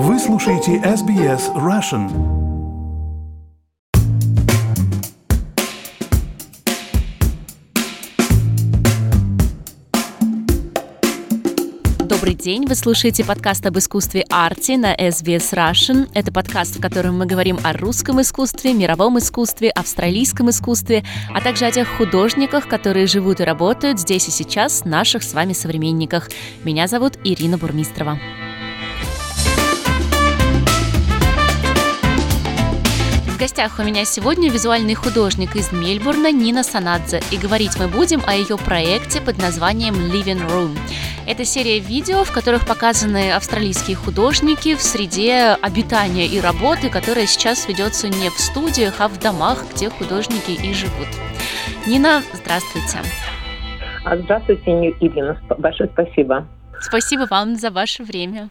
Вы слушаете SBS Russian. Добрый день, вы слушаете подкаст об искусстве арти на SBS Russian. Это подкаст, в котором мы говорим о русском искусстве, мировом искусстве, австралийском искусстве, а также о тех художниках, которые живут и работают здесь и сейчас, наших с вами современниках. Меня зовут Ирина Бурмистрова. В гостях у меня сегодня визуальный художник из Мельбурна Нина Санадзе, и говорить мы будем о ее проекте под названием Living Room. Это серия видео, в которых показаны австралийские художники в среде обитания и работы, которая сейчас ведется не в студиях, а в домах, где художники и живут. Нина, здравствуйте. А, здравствуйте, Ирина. Большое спасибо. Спасибо вам за ваше время.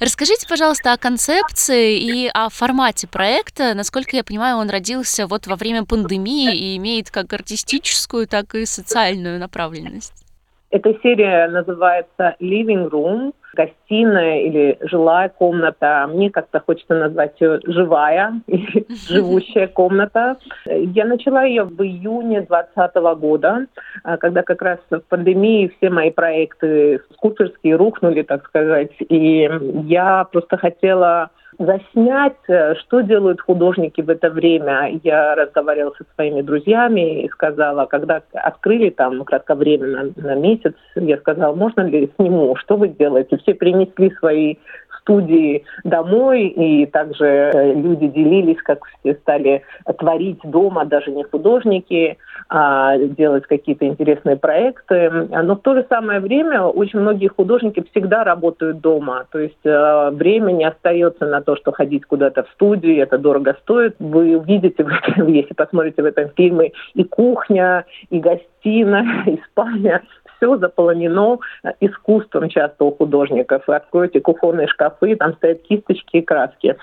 Расскажите, пожалуйста, о концепции и о формате проекта. Насколько я понимаю, он родился вот во время пандемии и имеет как артистическую, так и социальную направленность. Эта серия называется Living Room, гостиная или жилая комната. Мне как-то хочется назвать ее живая или живущая комната. Я начала ее в июне 2020 года, а, когда как раз в пандемии все мои проекты скуперские рухнули, так сказать. И я просто хотела заснять, э, что делают художники в это время. Я разговаривала со своими друзьями и сказала, когда открыли там кратковременно на месяц, я сказала, можно ли сниму, что вы делаете? Все принесли свои студии домой, и также э, люди делились, как все стали творить дома, даже не художники, а делать какие-то интересные проекты. Но в то же самое время очень многие художники всегда работают дома, то есть э, время не остается на то, что ходить куда-то в студию, это дорого стоит. Вы увидите, если посмотрите в этом фильме, и кухня, и гостиная, и спальня, все заполонено э, искусством часто у художников. Вы откроете кухонные шкафы, там стоят кисточки и краски.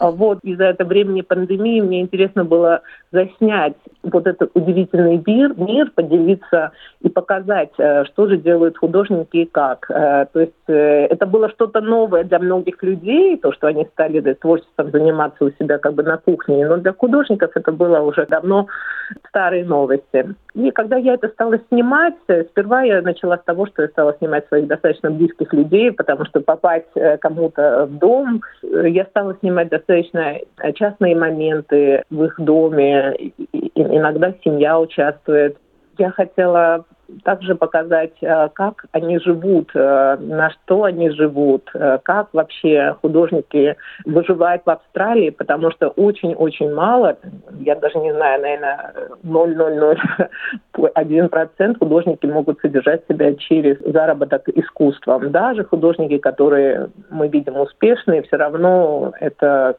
А вот из-за этого времени пандемии мне интересно было заснять вот этот удивительный мир, мир, поделиться и показать, э, что же делают художники и как. Э, то есть это было что-то новое для многих людей, то, что они стали творчеством заниматься у себя как бы на кухне, но для художников это было уже давно старые новости. И когда я это стала снимать, сперва я начала с того, что я стала снимать своих достаточно близких людей, потому что попасть э, кому-то в дом, э, я стала снимать достаточно э, частные моменты в их доме. Иногда семья участвует. Я хотела также показать, э, как они живут, э, на что они живут, э, как вообще художники выживают в Австралии, потому что очень-очень мало, я даже не знаю, наверное, 0,001% художники могут содержать себя через заработок искусством. Даже художники, которые мы видим успешные, все равно это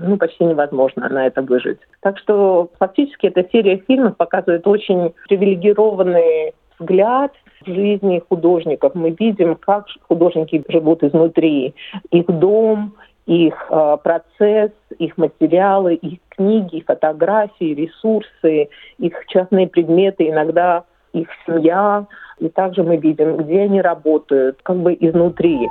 ну, почти невозможно на это выжить. Так что фактически эта серия фильмов показывает очень привилегированные взгляд жизни художников. Мы видим, как художники живут изнутри. Их дом, их э, процесс, их материалы, их книги, фотографии, ресурсы, их частные предметы, иногда их семья. И также мы видим, где они работают, как бы изнутри.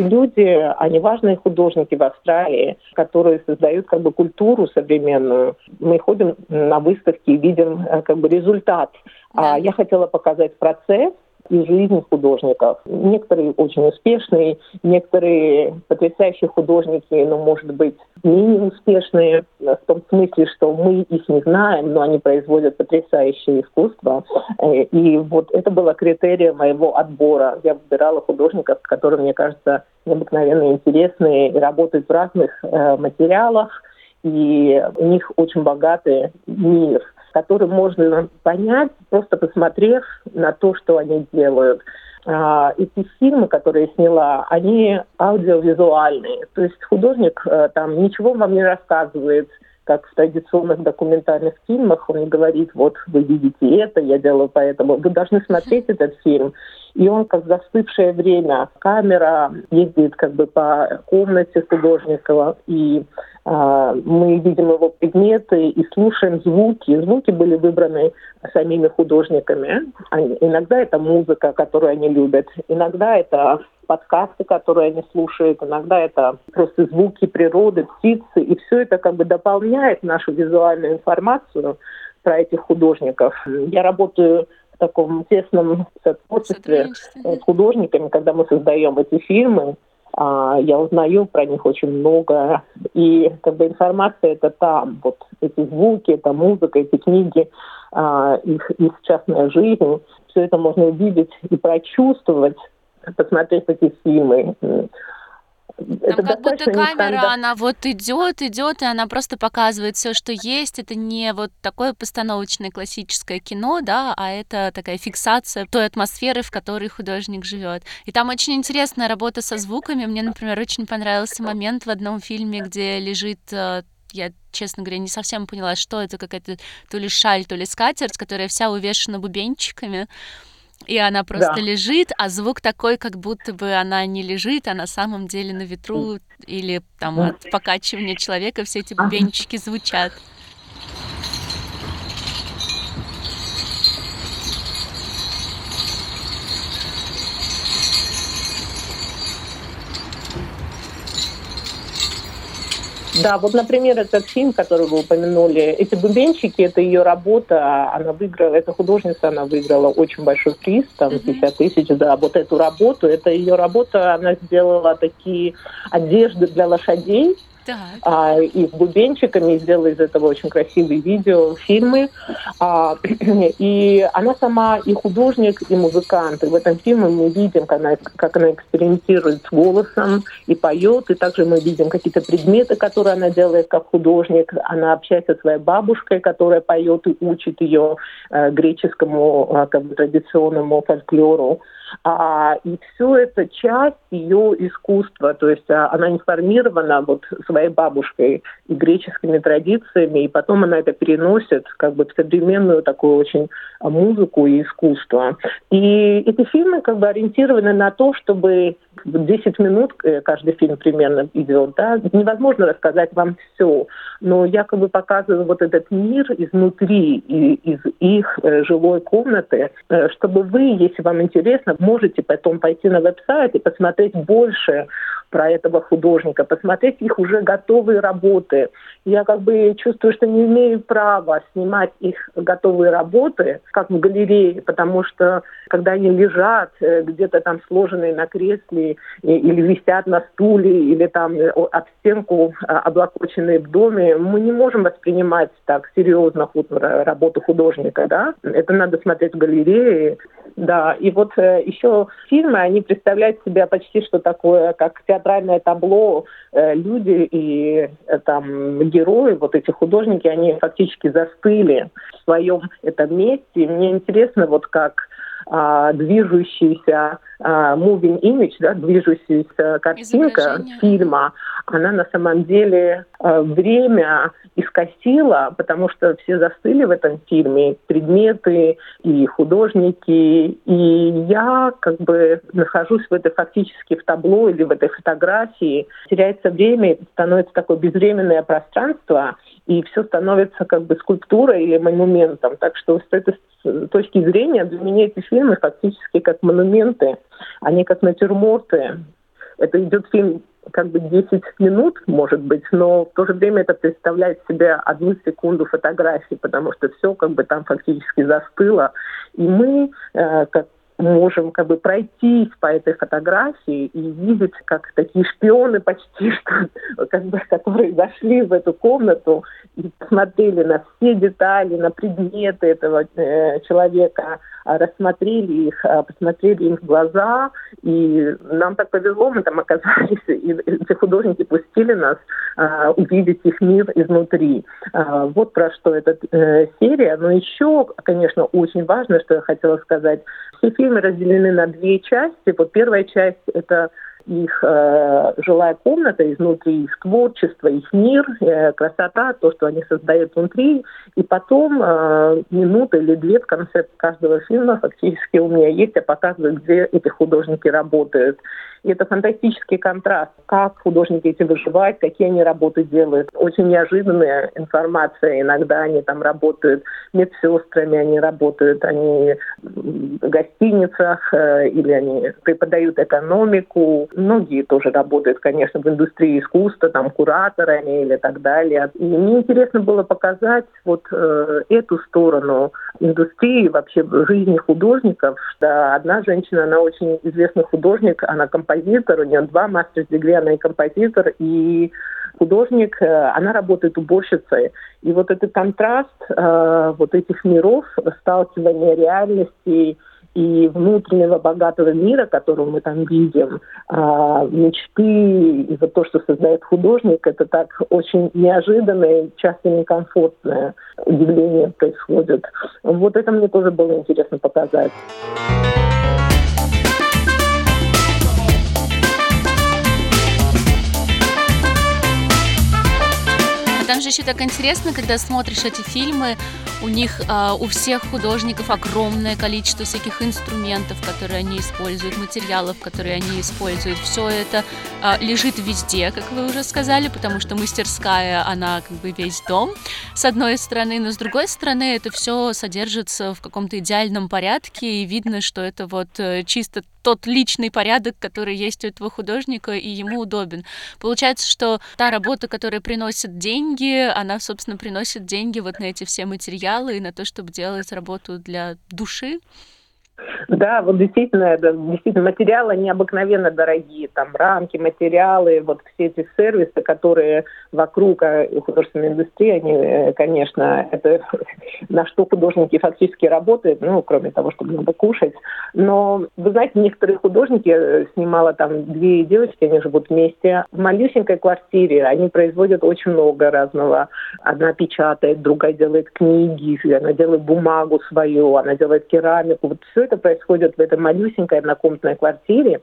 Люди, они важные художники в Австралии, которые создают как бы культуру современную. Мы ходим на выставки и видим э, как бы результат. Да. А я хотела показать процесс, и жизнь художников. Некоторые очень успешные, некоторые потрясающие художники, но, может быть, менее успешные в том смысле, что мы их не знаем, но они производят потрясающее искусство. Э, и вот это было критерием моего отбора. Я выбирала художников, которые, мне кажется, необыкновенно интересные и работают в разных э, материалах, и у них очень богатый мир – который можно понять, просто посмотрев на то, что они делают. А, эти фильмы, которые я сняла, они аудиовизуальные. То есть художник э, там ничего вам не рассказывает, как в традиционных документальных фильмах, он говорит, вот вы видите это, я делаю поэтому. Вы должны смотреть этот фильм. И он как застывшее время. Камера ездит как бы по комнате художника, и а, мы видим его предметы и слушаем звуки. Звуки были выбраны самими художниками. Они, иногда это музыка, которую они любят, иногда это подкасты, которые они слушают, иногда это просто звуки природы, птицы, и все это как бы дополняет нашу визуальную информацию про этих художников. Я работаю в таком тесном сотрудничестве с художниками, когда мы создаем эти фильмы. А, я узнаю про них очень много, и как бы информация это там, вот эти звуки, эта музыка, эти книги, а, их, их частная жизнь, все это можно увидеть и прочувствовать посмотреть эти фильмы. Там это как будто камера, она вот идет, идет, и она просто показывает все, что есть. Это не вот такое постановочное классическое кино, да, а это такая фиксация той атмосферы, в которой художник живет. И там очень интересная работа со звуками. Мне, например, очень понравился момент в одном фильме, где лежит э, я, честно говоря, не совсем поняла, что это какая-то то ли шаль, то ли скатерть, которая вся увешана бубенчиками и она просто да. лежит, а звук такой, как будто бы она не лежит, а на самом деле на ветру или там от покачивания человека все эти бубенчики звучат. Да, вот, например, этот фильм, который вы упомянули, эти бубенчики, это ее работа, она выиграла, эта художница, она выиграла очень большой приз, там, 50 тысяч, да, вот эту работу, это ее работа, она сделала такие одежды для лошадей, а, и с бубенчиками, сделала из этого очень красивые видео, фильмы. А, и она сама и художник, и музыкант. И в этом фильме мы видим, как она, как она экспериментирует с голосом и поет. И также мы видим какие-то предметы, которые она делает как художник. Она общается со своей бабушкой, которая поет и учит ее э, греческому э, как бы, традиционному фольклору. А, и все это часть ее искусства, то есть а, она информирована вот своей бабушкой и греческими традициями, и потом она это переносит как бы в современную такую очень а, музыку и искусство. И эти фильмы как бы ориентированы на то, чтобы 10 минут э, каждый фильм примерно идет, да, невозможно рассказать вам все, но я как бы показываю вот этот мир изнутри, из их э, жилой комнаты, э, чтобы вы, если вам интересно, можете потом пойти на веб-сайт и посмотреть больше про этого художника, посмотреть их уже готовые работы. Я как бы чувствую, что не имею права снимать их готовые работы, как в галерее, потому что когда они лежат э, где-то там сложенные на кресле или висят на стуле, или там э, об стенку а, облокоченные в доме, мы не можем воспринимать так серьезно работу художника, да. Это надо смотреть в галерее, да. И вот э, еще фильмы, они представляют себя почти что такое, как театральное табло, люди и там герои, вот эти художники, они фактически застыли в своем этом месте. мне интересно, вот как а, движущийся а, moving image, да, движущаяся картинка фильма, она на самом деле а, время искосила, потому что все застыли в этом фильме, предметы и художники, и я как бы нахожусь в этой фактически в табло или в этой фотографии, теряется время, становится такое безвременное пространство, и все становится как бы скульптурой или монументом. Так что с этой точки зрения для меня эти фильмы фактически как монументы, они как натюрморты. Это идет фильм как бы 10 минут, может быть, но в то же время это представляет себе одну секунду фотографии, потому что все как бы там фактически застыло. И мы, э, как можем как бы пройтись по этой фотографии и видеть, как такие шпионы почти что, как бы, которые зашли в эту комнату и посмотрели на все детали, на предметы этого э, человека, рассмотрели их, а, посмотрели им в глаза, и нам так повезло, мы там оказались, и эти художники пустили нас а, увидеть их мир изнутри. А, вот про что эта э, серия. Но еще, конечно, очень важно, что я хотела сказать, все фильмы разделены на две части. Вот первая часть — это их э, жилая комната изнутри, их творчество, их мир, э, красота, то, что они создают внутри. И потом э, минута или две в конце каждого фильма фактически у меня есть, я показываю, где эти художники работают. И это фантастический контраст, как художники эти выживают, какие они работы делают. Очень неожиданная информация. Иногда они там работают медсестрами, они работают, они в гостиницах э, или они преподают экономику. Многие тоже работают, конечно, в индустрии искусства, там кураторами или так далее. И мне интересно было показать вот э, эту сторону индустрии, вообще жизни художников. Да, одна женщина, она очень известный художник, она композитор у нее два мастер-дегри, она и композитор, и художник, э, она работает уборщицей. И вот этот контраст э, вот этих миров, сталкивание реальности и внутреннего богатого мира, который мы там видим, э, мечты и вот то, что создает художник, это так очень неожиданное, часто некомфортное удивление происходит. Вот это мне тоже было интересно показать. Там же еще так интересно, когда смотришь эти фильмы, у них, а, у всех художников огромное количество всяких инструментов, которые они используют, материалов, которые они используют. Все это а, лежит везде, как вы уже сказали, потому что мастерская, она как бы весь дом, с одной стороны, но с другой стороны это все содержится в каком-то идеальном порядке, и видно, что это вот э, чисто тот личный порядок, который есть у этого художника, и ему удобен. Получается, что та работа, которая приносит деньги, она, собственно, приносит деньги вот на эти все материалы и на то, чтобы делать работу для души. Да, вот действительно, действительно материалы необыкновенно дорогие, там рамки, материалы, вот все эти сервисы, которые вокруг э, художественной индустрии, они, э, конечно, это на что художники фактически работают, ну, кроме того, чтобы надо кушать. Но, вы знаете, некоторые художники, э, снимала там две девочки, они живут вместе, в малюсенькой квартире, они производят очень много разного. Одна печатает, другая делает книги, она делает бумагу свою, она делает керамику. Вот все это происходит в этой малюсенькой однокомнатной квартире.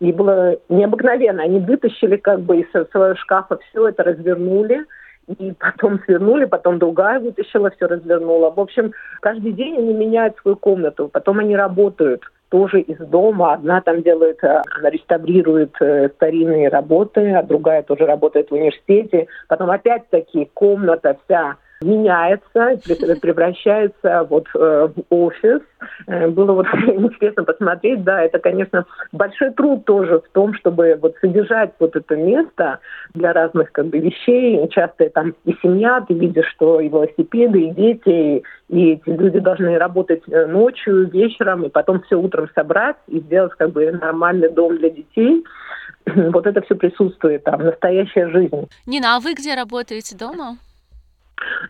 И было необыкновенно. Они вытащили как бы из своего шкафа все это, развернули, и потом свернули, потом другая вытащила, все развернула. В общем, каждый день они меняют свою комнату, потом они работают тоже из дома. Одна там делает, э, она реставрирует э, старинные работы, а другая тоже работает в университете. Потом опять-таки комната вся меняется, превращается вот э, в офис. Э, было вот интересно посмотреть, да, это, конечно, большой труд тоже в том, чтобы вот содержать вот это место для разных как бы вещей. Часто там и семья, ты видишь, что и велосипеды, и дети, и эти люди должны работать э, ночью, вечером, и потом все утром собрать и сделать как бы нормальный дом для детей. Вот это все присутствует там, настоящая жизнь. Нина, а вы где работаете дома?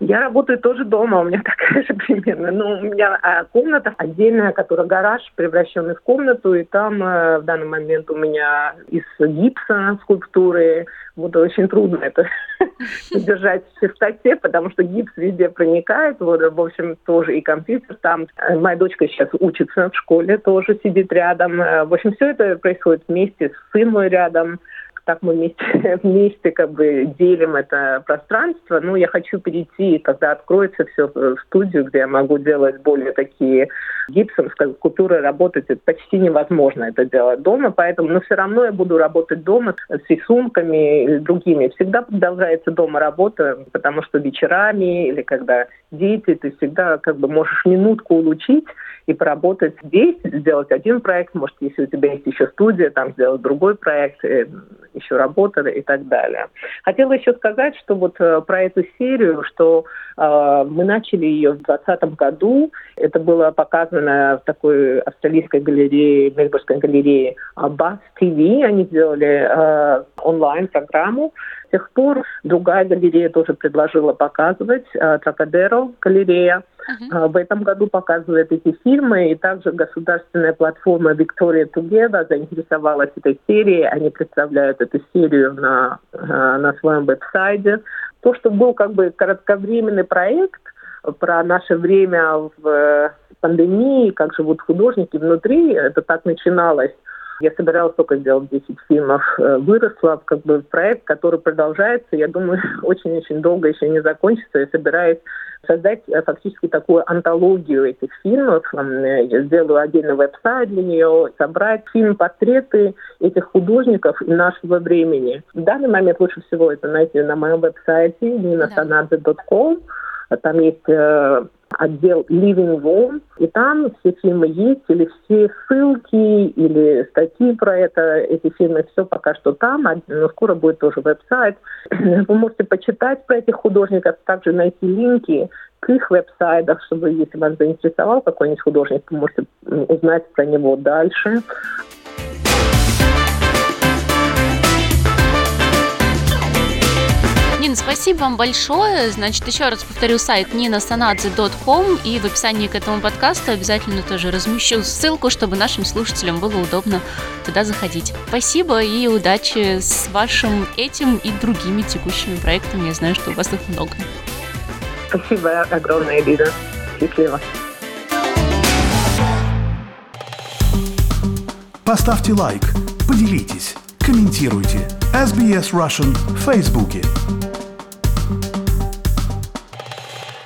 Я работаю тоже дома, у меня такая же примерно. Ну, у меня а, комната отдельная, которая гараж, превращенный в комнату, и там а, в данный момент у меня из гипса скульптуры. Вот очень трудно это держать в чистоте, потому что гипс везде проникает. Вот, в общем, тоже и компьютер там. Моя дочка сейчас учится в школе, тоже сидит рядом. В общем, все это происходит вместе, сын мой рядом так мы вместе, вместе как бы делим это пространство. Ну, я хочу перейти, когда откроется все в студию, где я могу делать более такие гипсом, скульптурой работать, это почти невозможно это делать дома, поэтому, но все равно я буду работать дома с рисунками или другими. Всегда продолжается дома работа, потому что вечерами или когда дети, ты всегда как бы можешь минутку улучшить и поработать здесь, сделать один проект, может, если у тебя есть еще студия, там сделать другой проект, э, еще работали и так далее. Хотела еще сказать, что вот э, про эту серию, что э, мы начали ее в 2020 году. Это было показано в такой австралийской галерее, Мельбургской галерее Bass TV. Они сделали э, онлайн-программу. Тех пор другая галерея тоже предложила показывать, э, Тракадеро галерея. Uh-huh. В этом году показывает эти фильмы, и также государственная платформа Victoria Together заинтересовалась этой серией. Они представляют эту серию на, э, на своем веб-сайте. То, что был как бы кратковременный проект про наше время в пандемии, как живут художники внутри, это так начиналось. Я собиралась только сделать 10 фильмов, э, выросла как бы проект, который продолжается, я думаю, очень-очень долго еще не закончится. Я собираюсь создать э, фактически такую антологию этих фильмов. Э, я сделаю отдельный веб-сайт для нее, собрать фильм-портреты этих художников нашего времени. В данный момент лучше всего это найти на моем веб-сайте ninasanadze.com. Там есть э, отдел Living Room, и там все фильмы есть, или все ссылки, или статьи про это, эти фильмы, все пока что там, а, но скоро будет тоже веб-сайт. Вы можете почитать про этих художников, также найти линки к их веб-сайтах, чтобы, если вас заинтересовал какой-нибудь художник, вы можете узнать про него дальше. Нина, спасибо вам большое. Значит, еще раз повторю сайт ninasanadze.com и в описании к этому подкасту обязательно тоже размещу ссылку, чтобы нашим слушателям было удобно туда заходить. Спасибо и удачи с вашим этим и другими текущими проектами. Я знаю, что у вас их много. Спасибо огромное, Лиза. Счастливо. Поставьте лайк, поделитесь, комментируйте. SBS Russian в Фейсбуке.